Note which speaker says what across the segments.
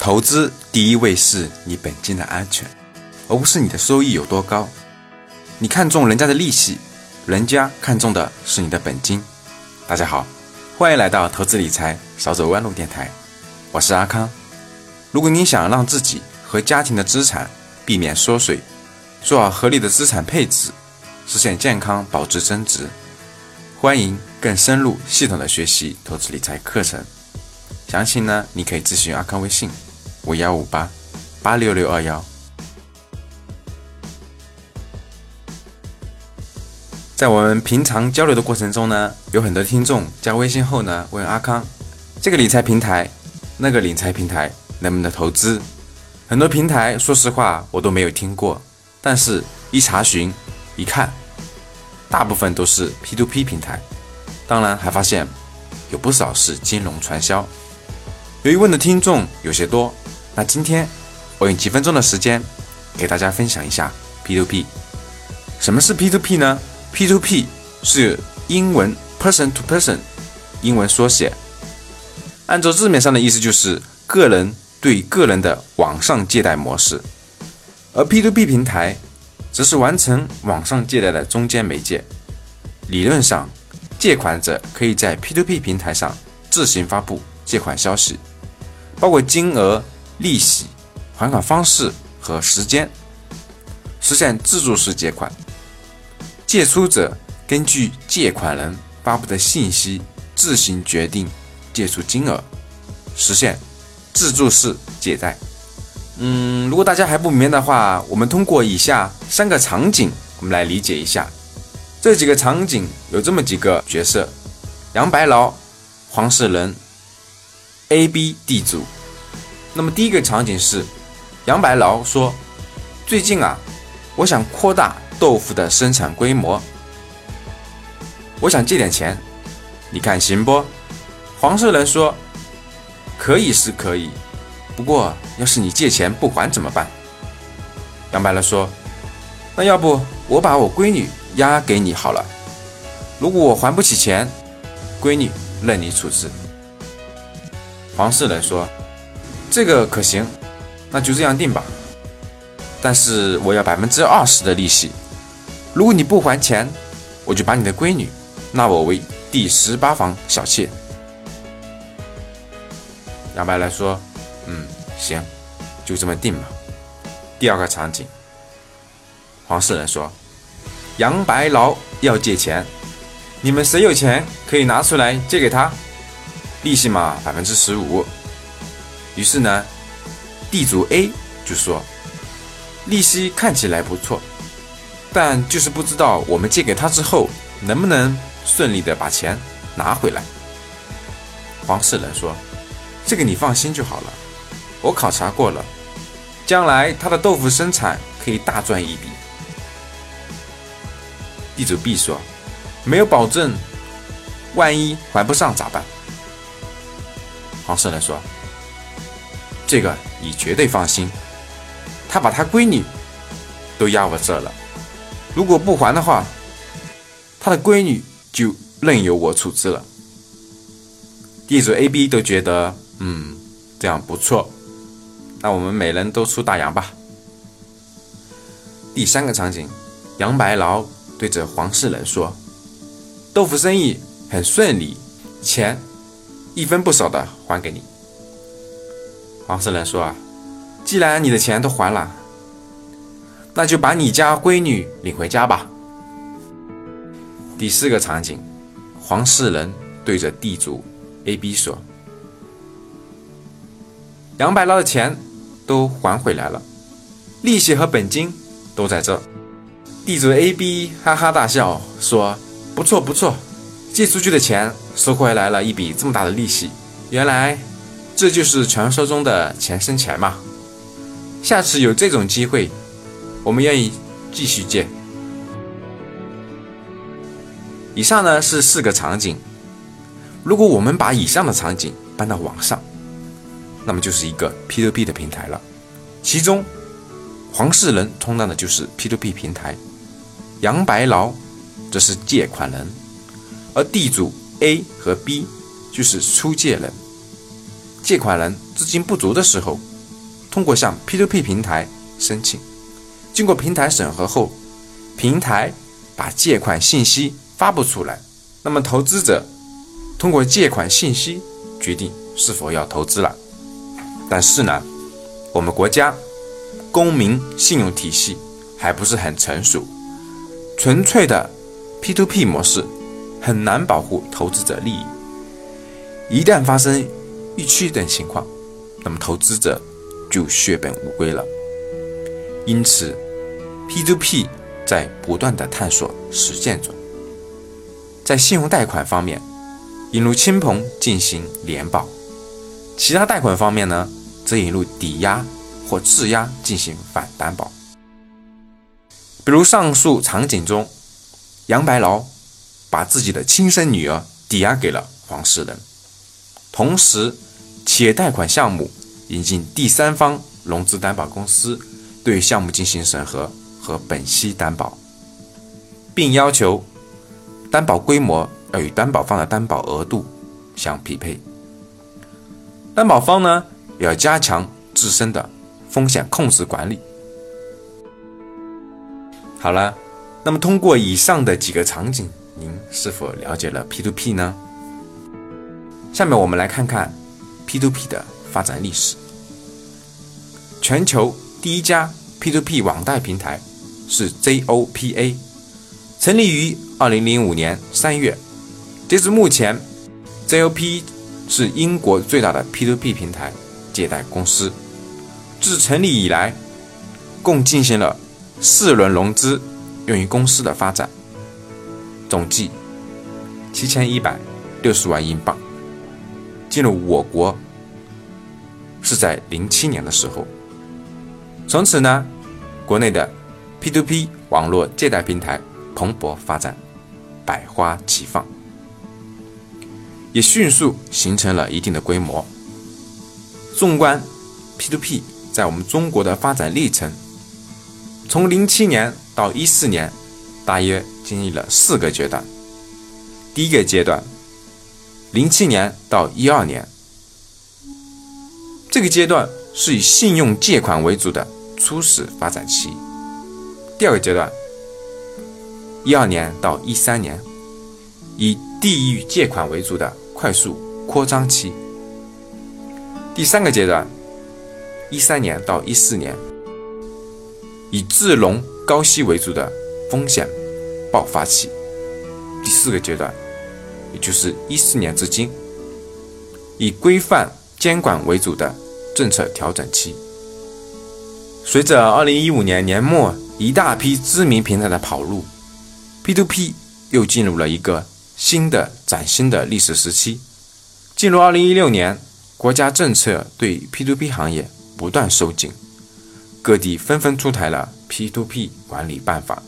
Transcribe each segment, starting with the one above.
Speaker 1: 投资第一位是你本金的安全，而不是你的收益有多高。你看中人家的利息，人家看中的是你的本金。大家好，欢迎来到投资理财少走弯路电台，我是阿康。如果你想让自己和家庭的资产避免缩水，做好合理的资产配置，实现健康保值增值，欢迎更深入系统的学习投资理财课程。详情呢，你可以咨询阿康微信：五幺五八八六六二幺。在我们平常交流的过程中呢，有很多听众加微信后呢，问阿康这个理财平台、那个理财平台能不能投资？很多平台，说实话我都没有听过，但是一查询一看，大部分都是 P2P 平台，当然还发现有不少是金融传销。由于问的听众有些多，那今天我用几分钟的时间给大家分享一下 P2P。什么是 P2P 呢？P2P 是英文 Person to Person，英文缩写。按照字面上的意思就是个人对个人的网上借贷模式，而 P2P 平台则是完成网上借贷的中间媒介。理论上，借款者可以在 P2P 平台上自行发布借款消息。包括金额、利息、还款方式和时间，实现自助式借款。借出者根据借款人发布的信息自行决定借出金额，实现自助式借贷。嗯，如果大家还不明白的话，我们通过以下三个场景，我们来理解一下。这几个场景有这么几个角色：杨白劳、黄世仁。A、B 地主，那么第一个场景是杨白劳说：“最近啊，我想扩大豆腐的生产规模，我想借点钱，你看行不？”黄世仁说：“可以是可以，不过要是你借钱不还怎么办？”杨白劳说：“那要不我把我闺女押给你好了，如果我还不起钱，闺女任你处置。”黄世仁说：“这个可行，那就这样定吧。但是我要百分之二十的利息。如果你不还钱，我就把你的闺女纳我为第十八房小妾。”杨白来说：“嗯，行，就这么定吧。”第二个场景，黄世仁说：“杨白劳要借钱，你们谁有钱可以拿出来借给他？”利息嘛，百分之十五。于是呢，地主 A 就说：“利息看起来不错，但就是不知道我们借给他之后能不能顺利的把钱拿回来。”黄世仁说：“这个你放心就好了，我考察过了，将来他的豆腐生产可以大赚一笔。”地主 B 说：“没有保证，万一还不上咋办？”黄世仁说：“这个你绝对放心，他把他闺女都押我这了，如果不还的话，他的闺女就任由我处置了。”地主 A、B 都觉得，嗯，这样不错，那我们每人都出大洋吧。第三个场景，杨白劳对着黄世仁说：“豆腐生意很顺利，钱。”一分不少的还给你，黄世仁说啊，既然你的钱都还了，那就把你家闺女领回家吧。第四个场景，黄世仁对着地主 A、B 说：“杨白劳的钱都还回来了，利息和本金都在这。”地主 A、B 哈哈大笑说：“不错不错。”借出去的钱收回来了一笔这么大的利息，原来这就是传说中的钱生钱嘛！下次有这种机会，我们愿意继续借。以上呢是四个场景，如果我们把以上的场景搬到网上，那么就是一个 P2P 的平台了。其中，黄世仁充当的就是 P2P 平台，杨白劳则是借款人。而地主 A 和 B 就是出借人，借款人资金不足的时候，通过向 P2P 平台申请，经过平台审核后，平台把借款信息发布出来，那么投资者通过借款信息决定是否要投资了。但是呢，我们国家公民信用体系还不是很成熟，纯粹的 P2P 模式很难保护投资者利益。一旦发生逾期等情况，那么投资者就血本无归了。因此，P2P 在不断的探索实践中。在信用贷款方面，引入亲朋进行联保；其他贷款方面呢，则引入抵押或质押进行反担保。比如上述场景中，杨白劳把自己的亲生女儿抵押给了黄世仁。同时，企业贷款项目引进第三方融资担保公司，对项目进行审核和本息担保，并要求担保规模要与担保方的担保额度相匹配。担保方呢，也要加强自身的风险控制管理。好了，那么通过以上的几个场景，您是否了解了 P2P 呢？下面我们来看看 P2P 的发展历史。全球第一家 P2P 网贷平台是 ZOPA，成立于2005年3月。截至目前，ZOP 是英国最大的 P2P 平台借贷公司。自成立以来，共进行了四轮融资，用于公司的发展，总计七千一百六十万英镑。进入我国是在零七年的时候，从此呢，国内的 P2P 网络借贷平台蓬勃发展，百花齐放，也迅速形成了一定的规模。纵观 P2P 在我们中国的发展历程，从零七年到一四年，大约经历了四个阶段。第一个阶段。零七年到一二年，这个阶段是以信用借款为主的初始发展期。第二个阶段，一二年到一三年，以地域借款为主的快速扩张期。第三个阶段，一三年到一四年，以自融高息为主的风险爆发期。第四个阶段。也就是一四年至今，以规范监管为主的政策调整期。随着二零一五年年末一大批知名平台的跑路，P2P 又进入了一个新的崭新的历史时期。进入二零一六年，国家政策对 P2P 行业不断收紧，各地纷纷出台了 P2P 管理办法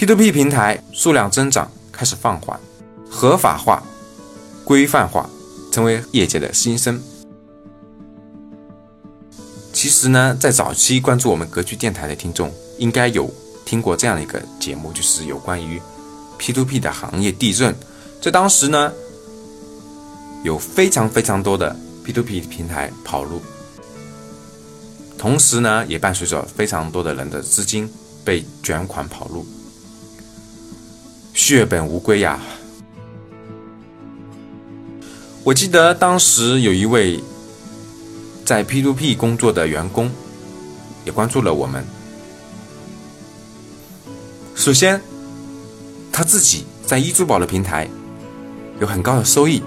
Speaker 1: ，P2P 平台数量增长。开始放缓，合法化、规范化成为业界的新生。其实呢，在早期关注我们格局电台的听众，应该有听过这样一个节目，就是有关于 P2P 的行业地震。在当时呢，有非常非常多的 P2P 平台跑路，同时呢，也伴随着非常多的人的资金被卷款跑路。血本无归呀！我记得当时有一位在 P two P 工作的员工也关注了我们。首先，他自己在易珠宝的平台有很高的收益，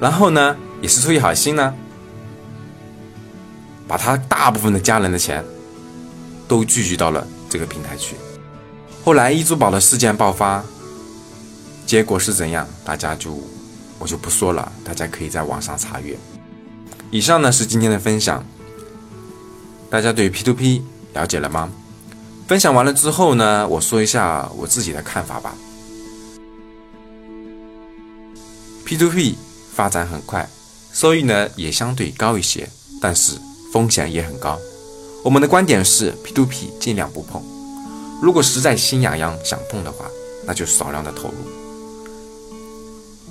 Speaker 1: 然后呢，也是出于好心呢，把他大部分的家人的钱都聚集到了这个平台去。后来易珠宝的事件爆发。结果是怎样？大家就我就不说了，大家可以在网上查阅。以上呢是今天的分享，大家对 P2P 了解了吗？分享完了之后呢，我说一下我自己的看法吧。P2P 发展很快，收益呢也相对高一些，但是风险也很高。我们的观点是 P2P 尽量不碰，如果实在心痒痒想碰的话，那就少量的投入。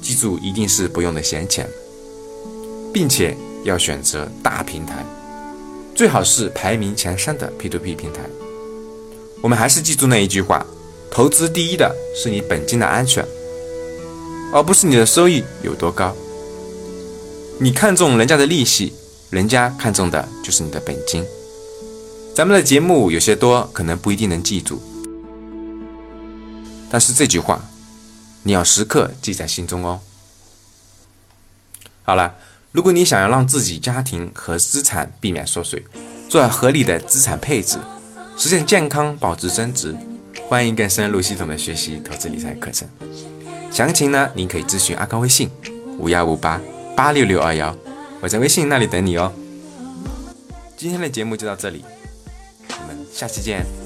Speaker 1: 记住，一定是不用的闲钱，并且要选择大平台，最好是排名前三的 P2P 平台。我们还是记住那一句话：投资第一的是你本金的安全，而不是你的收益有多高。你看中人家的利息，人家看中的就是你的本金。咱们的节目有些多，可能不一定能记住，但是这句话你要时刻记在心中哦。好了。如果你想要让自己家庭和资产避免缩水，做好合理的资产配置，实现健康保值增值，欢迎更深入系统的学习投资理财课程。详情呢，您可以咨询阿康微信五幺五八八六六二幺，我在微信那里等你哦。今天的节目就到这里，我们下期见。